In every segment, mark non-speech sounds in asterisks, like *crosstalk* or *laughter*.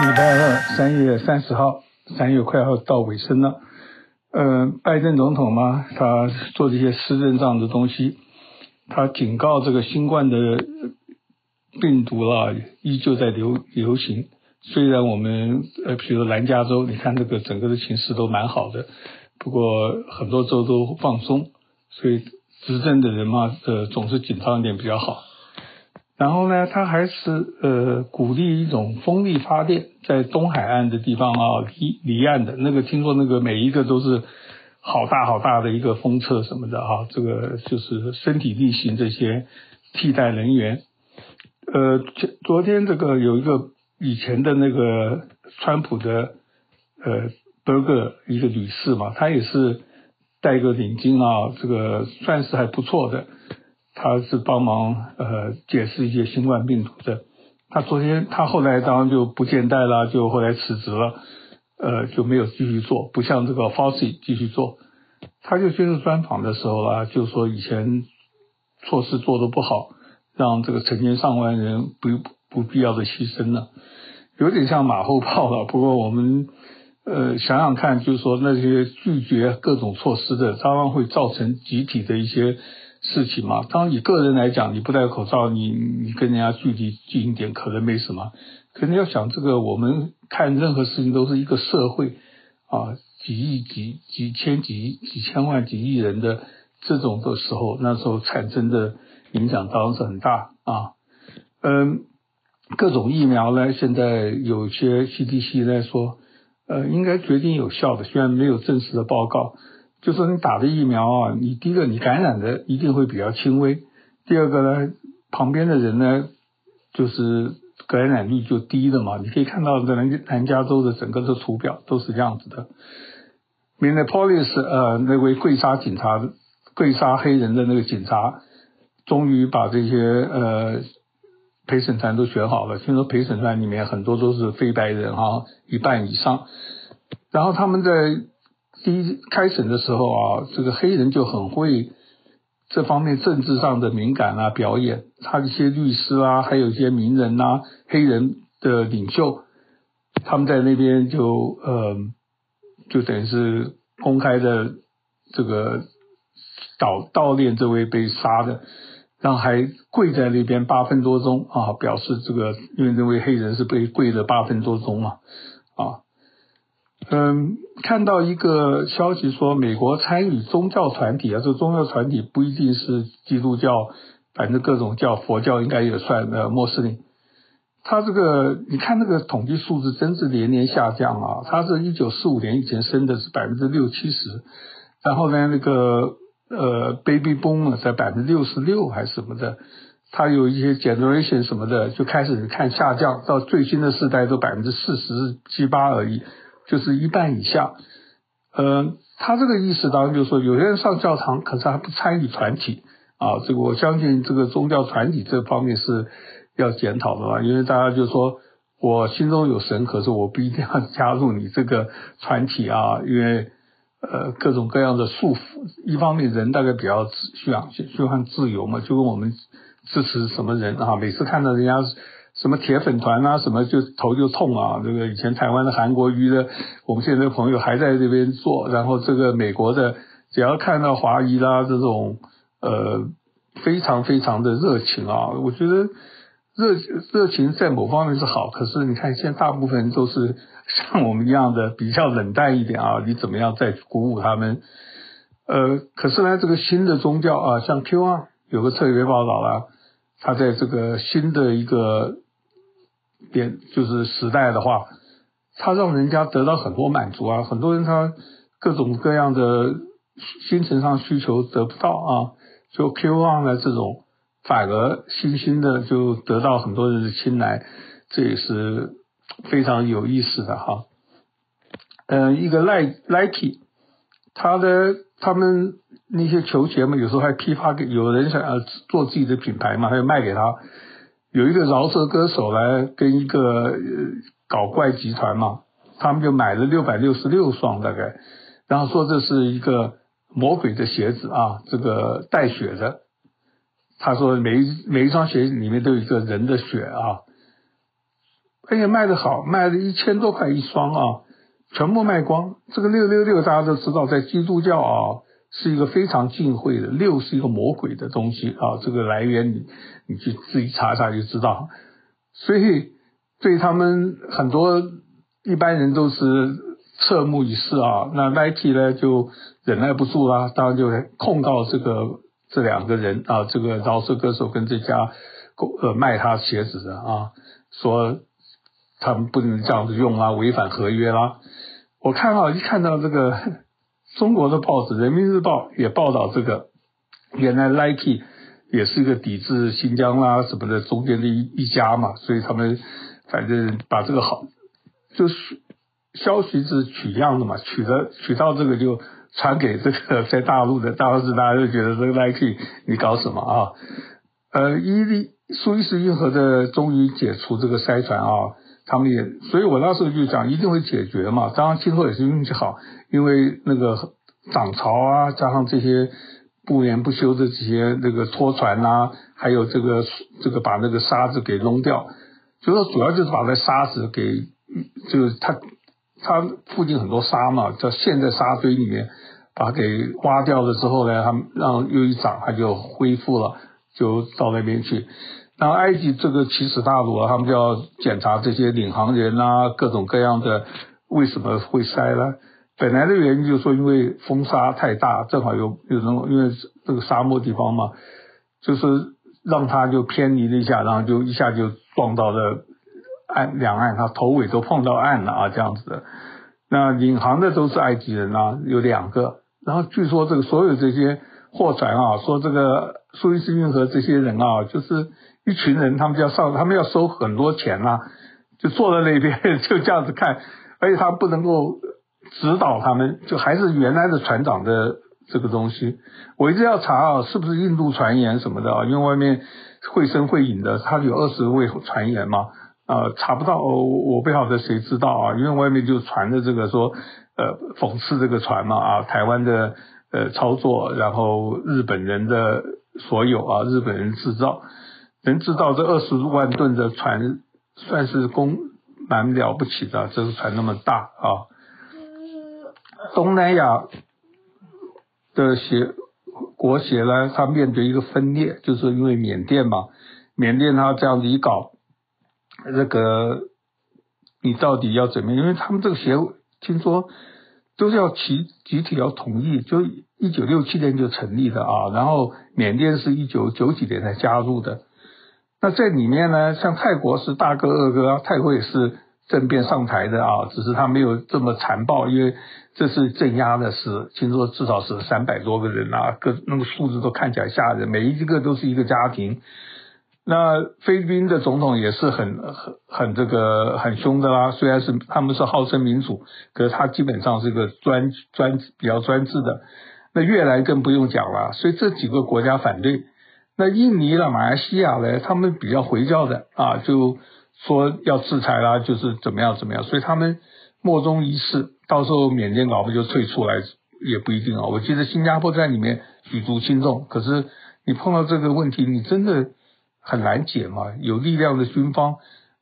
礼拜二，三月三十号，三月快要到尾声了。呃，拜登总统嘛，他做这些施政上的东西，他警告这个新冠的病毒啦，依旧在流流行。虽然我们呃，比如南加州，你看这个整个的形势都蛮好的，不过很多州都放松，所以执政的人嘛，呃，总是紧张一点比较好。然后呢，他还是呃鼓励一种风力发电，在东海岸的地方啊，离离岸的那个，听说那个每一个都是好大好大的一个风车什么的哈、啊，这个就是身体力行这些替代能源。呃，昨天这个有一个以前的那个川普的呃伯格一个女士嘛，她也是戴个领巾啊，这个算是还不错的。他是帮忙呃解释一些新冠病毒的。他昨天他后来当然就不见戴了，就后来辞职了，呃就没有继续做，不像这个 Fauci 继续做。他就接受专访的时候啊，就说以前措施做得不好，让这个成千上万人不不必要的牺牲了，有点像马后炮了。不过我们呃想想看，就是说那些拒绝各种措施的，当然会造成集体的一些。事情嘛，当然以个人来讲，你不戴口罩，你你跟人家距离近一点可能没什么。可能要想这个，我们看任何事情都是一个社会啊，几亿、几几千、几几千万、几亿人的这种的时候，那时候产生的影响当然是很大啊。嗯，各种疫苗呢，现在有些 CDC 来说，呃，应该决定有效的，虽然没有正式的报告。就说你打的疫苗啊，你第一个你感染的一定会比较轻微，第二个呢，旁边的人呢，就是感染率就低的嘛。你可以看到在南南加州的整个的图表都是这样子的。Minneapolis 呃那位跪杀警察跪杀黑人的那个警察，终于把这些呃陪审团都选好了。听说陪审团里面很多都是非白人哈，一半以上。然后他们在。第一开审的时候啊，这个黑人就很会这方面政治上的敏感啊表演，他一些律师啊，还有一些名人呐，黑人的领袖，他们在那边就呃，就等于是公开的这个悼悼念这位被杀的，然后还跪在那边八分多钟啊，表示这个因为那位黑人是被跪了八分多钟嘛啊。嗯，看到一个消息说，美国参与宗教团体啊，这宗教团体不一定是基督教，反正各种教，佛教应该也算呃穆斯林。他这个你看那个统计数字真是连年下降啊，他是一九四五年以前升的是百分之六七十，然后呢那个呃 baby boom 在百分之六十六还是什么的，他有一些 generation 什么的就开始看下降，到最新的世代都百分之四十七八而已。就是一半以下，呃，他这个意思当然就是说，有些人上教堂，可是还不参与团体啊。这个我相信，这个宗教团体这方面是要检讨的吧，因为大家就说，我心中有神，可是我不一定要加入你这个团体啊，因为呃各种各样的束缚。一方面，人大概比较需要需要自由嘛，就跟我们支持什么人啊，每次看到人家。什么铁粉团啊，什么就头就痛啊！这个以前台湾的韩国瑜的，我们现在的朋友还在这边做。然后这个美国的，只要看到华裔啦这种，呃，非常非常的热情啊！我觉得热热情在某方面是好，可是你看现在大部分都是像我们一样的比较冷淡一点啊！你怎么样再鼓舞他们？呃，可是呢，这个新的宗教啊，像 Q1 有个特别报道了，他在这个新的一个。点就是时代的话，他让人家得到很多满足啊，很多人他各种各样的精神上需求得不到啊，就 QAnon 的这种，反而新兴的就得到很多人的青睐，这也是非常有意思的哈。嗯，一个 Nike，他的他们那些球鞋嘛，有时候还批发给有人想要做自己的品牌嘛，还要卖给他。有一个饶舌歌手来跟一个搞怪集团嘛，他们就买了六百六十六双大概，然后说这是一个魔鬼的鞋子啊，这个带血的。他说每一每一双鞋里面都有一个人的血啊，而且卖的好，卖了一千多块一双啊，全部卖光。这个六六六大家都知道，在基督教啊是一个非常忌讳的，六是一个魔鬼的东西啊，这个来源你你去自己查查就知道。所以对他们很多一般人都是侧目以视啊。那 Nike 呢就忍耐不住啦，当然就控告这个这两个人啊，这个饶舌歌手跟这家呃卖他鞋子的啊，说他们不能这样子用啊，违反合约啦。我看啊一看到这个中国的报纸《人民日报》也报道这个，原来 Nike。也是一个抵制新疆啦、什么的中间的一一家嘛，所以他们反正把这个好，就是消息是取样的嘛，取的取到这个就传给这个 *laughs* 在大陆的，当时大家就觉得这个 Nike 你搞什么啊？呃，伊利苏伊士运河的终于解除这个筛船啊，他们也，所以我那时候就讲一定会解决嘛。当然今后也是运气好，因为那个涨潮啊，加上这些。不眠不休的这些那个拖船呐、啊，还有这个这个把那个沙子给弄掉，就说主要就是把那沙子给，就是它它附近很多沙嘛，叫陷在沙堆里面，把它给挖掉了之后呢，它让又一涨，它就恢复了，就到那边去。然后埃及这个奇耻大辱啊，他们就要检查这些领航人啊，各种各样的为什么会塞了。本来的原因就是说，因为风沙太大，正好有有种，因为这个沙漠地方嘛，就是让它就偏离了一下，然后就一下就撞到了岸两岸，它头尾都碰到岸了啊，这样子的。那领航的都是埃及人啊，有两个。然后据说这个所有这些货船啊，说这个苏伊士运河这些人啊，就是一群人，他们就要上，他们要收很多钱啊，*laughs* 就坐在那边 *laughs* 就这样子看，而且他不能够。指导他们，就还是原来的船长的这个东西。我一直要查啊，是不是印度传言什么的啊？因为外面绘声绘影的，他有二十位传言嘛，呃，查不到，我我不晓得谁知道啊？因为外面就传的这个说，呃，讽刺这个船嘛啊，台湾的呃操作，然后日本人的所有啊，日本人制造，能制造这二十万吨的船，算是功蛮了不起的，这艘船那么大啊。东南亚的协国协呢，它面对一个分裂，就是因为缅甸嘛，缅甸它这样子一搞，这个你到底要怎么样？因为他们这个协听说都是要集集体要同意，就一九六七年就成立的啊，然后缅甸是一九九几年才加入的。那在里面呢，像泰国是大哥二哥，泰国也是。政变上台的啊，只是他没有这么残暴，因为这是镇压的事，听说至少是三百多个人啊，各那个数字都看起来吓人，每一个都是一个家庭。那菲律宾的总统也是很很很这个很凶的啦，虽然是他们是号称民主，可是他基本上是一个专专比较专制的。那越南更不用讲了，所以这几个国家反对。那印尼啦、马来西亚呢，他们比较回教的啊，就。说要制裁啦，就是怎么样怎么样，所以他们莫衷一是，到时候缅甸搞不就退出来也不一定啊。我记得新加坡在里面举足轻重，可是你碰到这个问题，你真的很难解嘛。有力量的军方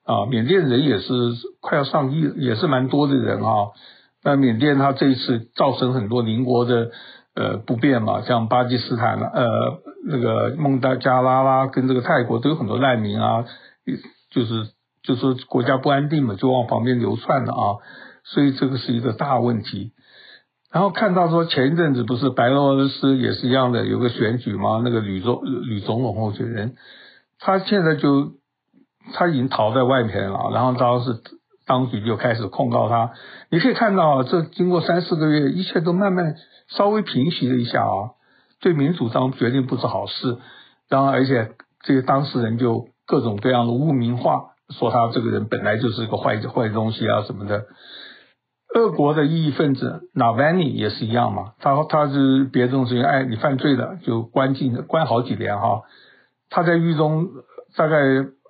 啊，缅甸人也是快要上亿，也是蛮多的人啊。那缅甸他这一次造成很多邻国的呃不便嘛，像巴基斯坦呃那个孟加拉啦，跟这个泰国都有很多难民啊，就是。就是国家不安定嘛，就往旁边流窜了啊，所以这个是一个大问题。然后看到说前一阵子不是白俄罗斯也是一样的，有个选举嘛，那个吕总吕总统候选人，他现在就他已经逃在外面了，然后当时当局就开始控告他。你可以看到，这经过三四个月，一切都慢慢稍微平息了一下啊，对民主党决定不是好事。然后而且这个当事人就各种各样的污名化。说他这个人本来就是个坏坏东西啊什么的，俄国的异议分子纳瓦尼也是一样嘛，他他是别的东西，哎，你犯罪了就关进关好几年哈。他在狱中大概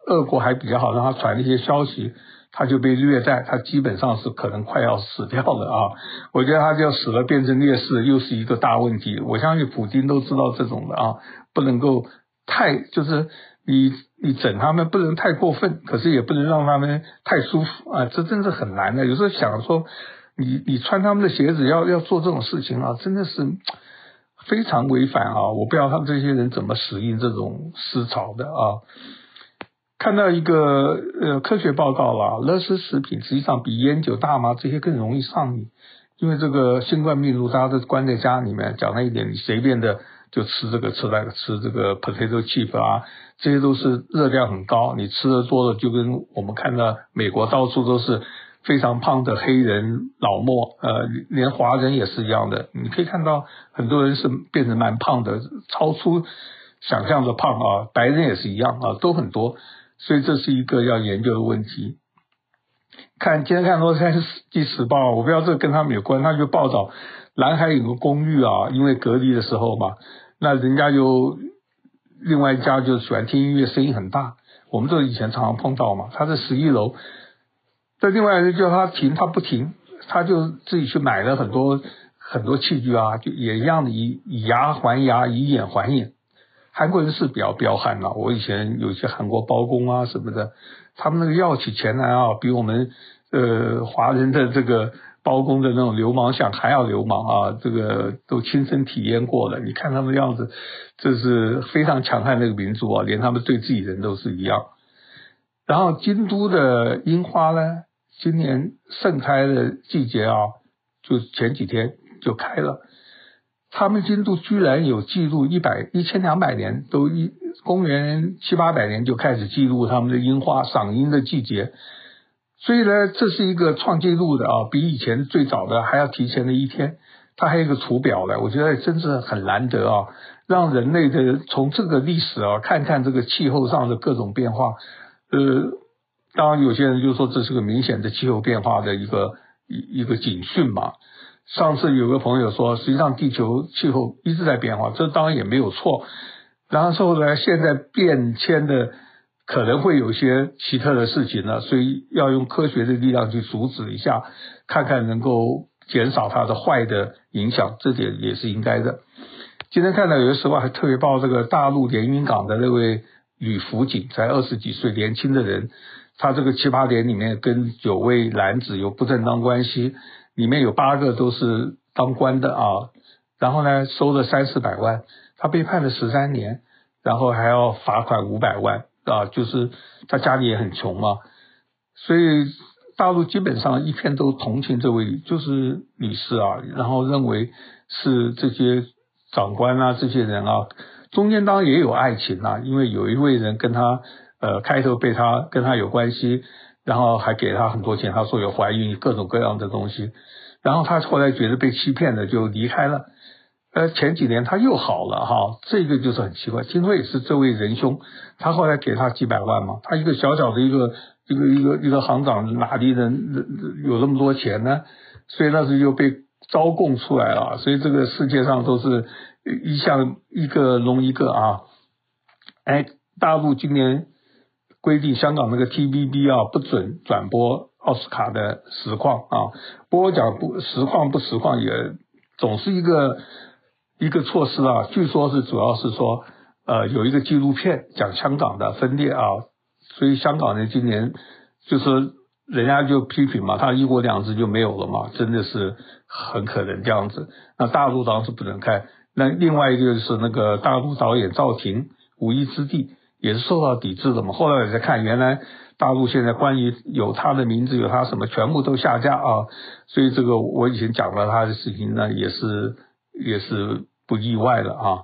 俄国还比较好，让他传一些消息，他就被虐待，他基本上是可能快要死掉了啊。我觉得他就死了变成烈士，又是一个大问题。我相信普京都知道这种的啊，不能够太就是。你你整他们不能太过分，可是也不能让他们太舒服啊，这真是很难的。有时候想说，你你穿他们的鞋子要要做这种事情啊，真的是非常违反啊！我不知道他们这些人怎么适应这种思潮的啊。看到一个呃科学报告啦，乐事食品实际上比烟酒、大麻这些更容易上瘾，因为这个新冠病毒大家都关在家里面，讲了一点，你随便的就吃这个吃那个吃这个 potato chip 啊，这些都是热量很高，你吃的多了就跟我们看到美国到处都是非常胖的黑人老墨，呃，连华人也是一样的，你可以看到很多人是变成蛮胖的，超出想象的胖啊，白人也是一样啊，都很多。所以这是一个要研究的问题。看今天看《洛杉矶时报》，我不知道这跟他们有关，他就报道南海有个公寓啊，因为隔离的时候嘛，那人家就另外一家就喜欢听音乐，声音很大。我们这以前常常碰到嘛，他在十一楼，在另外一个叫他停，他不停，他就自己去买了很多很多器具啊，就也一样的以以牙还牙，以眼还眼。韩国人是比较彪悍了，我以前有些韩国包公啊什么的，他们那个要起钱来啊，比我们呃华人的这个包公的那种流氓相还要流氓啊，这个都亲身体验过了。你看他们的样子，这是非常强悍的一个民族啊，连他们对自己人都是一样。然后京都的樱花呢，今年盛开的季节啊，就前几天就开了。他们京都居然有记录一百一千两百年，都一公元七八百年就开始记录他们的樱花赏樱的季节，所以呢，这是一个创纪录的啊，比以前最早的还要提前了一天。它还有一个图表呢，我觉得真是很难得啊，让人类的从这个历史啊看看这个气候上的各种变化。呃，当然有些人就说这是个明显的气候变化的一个一一个警讯嘛。上次有个朋友说，实际上地球气候一直在变化，这当然也没有错。然后呢，现在变迁的可能会有些奇特的事情呢，所以要用科学的力量去阻止一下，看看能够减少它的坏的影响，这点也是应该的。今天看到有的时候还特别报这个大陆连云港的那位女辅警，才二十几岁年轻的人，他这个奇葩点里面跟九位男子有不正当关系。里面有八个都是当官的啊，然后呢，收了三四百万，他被判了十三年，然后还要罚款五百万啊，就是他家里也很穷嘛，所以大陆基本上一片都同情这位就是女士啊，然后认为是这些长官啊这些人啊，中间当然也有爱情啊，因为有一位人跟他呃开头被他跟他有关系。然后还给他很多钱，他说有怀孕，各种各样的东西。然后他后来觉得被欺骗了，就离开了。呃，前几年他又好了哈，这个就是很奇怪。听说也是这位仁兄，他后来给他几百万嘛。他一个小小的一个一个一个一个行长，哪里人有那么多钱呢？所以那时候就被招供出来了。所以这个世界上都是一项一个龙一个啊。哎，大陆今年。规定香港那个 TVB 啊不准转播奥斯卡的实况啊，不讲不实况不实况也总是一个一个措施啊。据说是主要是说呃有一个纪录片讲香港的分裂啊，所以香港人今年就是人家就批评嘛，他一国两制就没有了嘛，真的是很可能这样子。那大陆当时不能看，那另外一个就是那个大陆导演赵婷《无依之地》。也是受到抵制的嘛。后来我在看，原来大陆现在关于有他的名字，有他什么，全部都下架啊。所以这个我以前讲了他的事情呢，也是也是不意外的啊。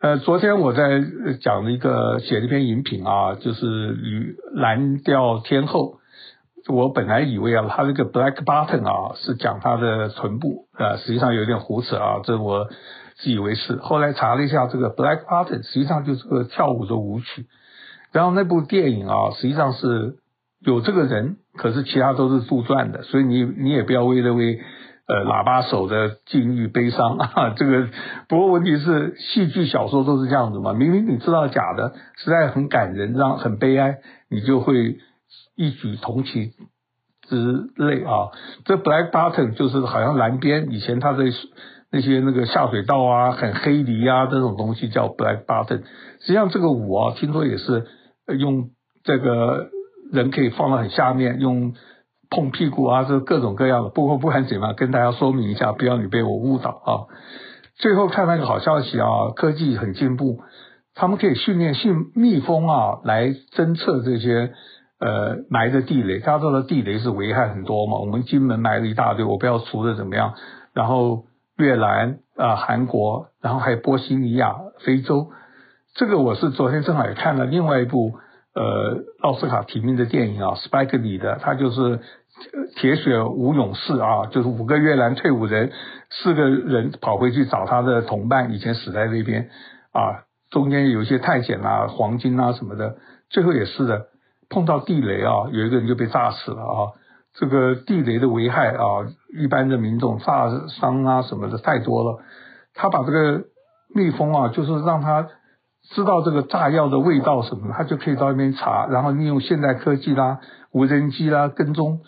呃，昨天我在讲了一个写了一篇影评啊，就是与蓝调天后。我本来以为啊，他这个 Black Button 啊是讲他的臀部啊，实际上有点胡扯啊，这我。自以为是，后来查了一下，这个 Black Button 实际上就是个跳舞的舞曲。然后那部电影啊，实际上是有这个人，可是其他都是杜撰的，所以你你也不要为了为呃喇叭手的境遇悲伤啊。这个不过问题是，戏剧小说都是这样子嘛，明明你知道假的，实在很感人，让很悲哀，你就会一举同情之类啊。这 Black Button 就是好像蓝边，以前他在。那些那个下水道啊，很黑泥啊这种东西叫 black button。实际上这个舞啊，听说也是用这个人可以放到很下面，用碰屁股啊，这各种各样的。不过不管怎么样，跟大家说明一下，不要你被我误导啊。最后看那个好消息啊，科技很进步，他们可以训练训蜜蜂啊来侦测这些。呃，埋的地雷，大家知道地雷是危害很多嘛。我们金门埋了一大堆，我不知道除的怎么样。然后越南啊、呃，韩国，然后还有波西尼亚、非洲。这个我是昨天正好也看了另外一部呃奥斯卡提名的电影啊，Spike Lee 的，他就是铁血五勇士啊，就是五个越南退伍人，四个人跑回去找他的同伴，以前死在那边啊，中间有一些探险啊、黄金啊什么的，最后也是的。碰到地雷啊，有一个人就被炸死了啊！这个地雷的危害啊，一般的民众炸伤啊什么的太多了。他把这个蜜蜂啊，就是让他知道这个炸药的味道什么的，他就可以到那边查，然后利用现代科技啦、无人机啦跟踪，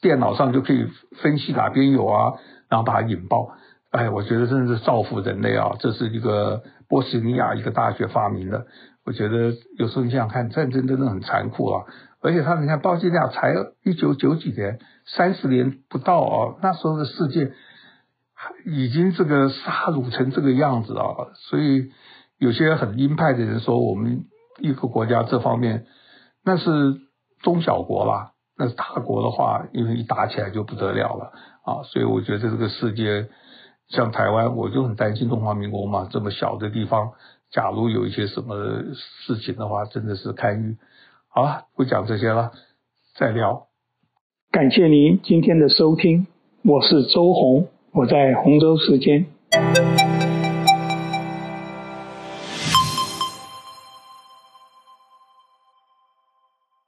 电脑上就可以分析哪边有啊，然后把它引爆。哎，我觉得真的是造福人类啊！这是一个波斯尼亚一个大学发明的。我觉得有时候你想看，战争真的很残酷啊！而且他你看，波士尼亚才一九九几年，三十年不到啊，那时候的世界已经这个杀戮成这个样子啊！所以有些很鹰派的人说，我们一个国家这方面那是中小国啦，那是大国的话，因为一打起来就不得了了啊！所以我觉得这个世界像台湾，我就很担心中华民国嘛，这么小的地方。假如有一些什么事情的话，真的是堪虞。好了，不讲这些了，再聊。感谢您今天的收听，我是周红，我在洪州时间。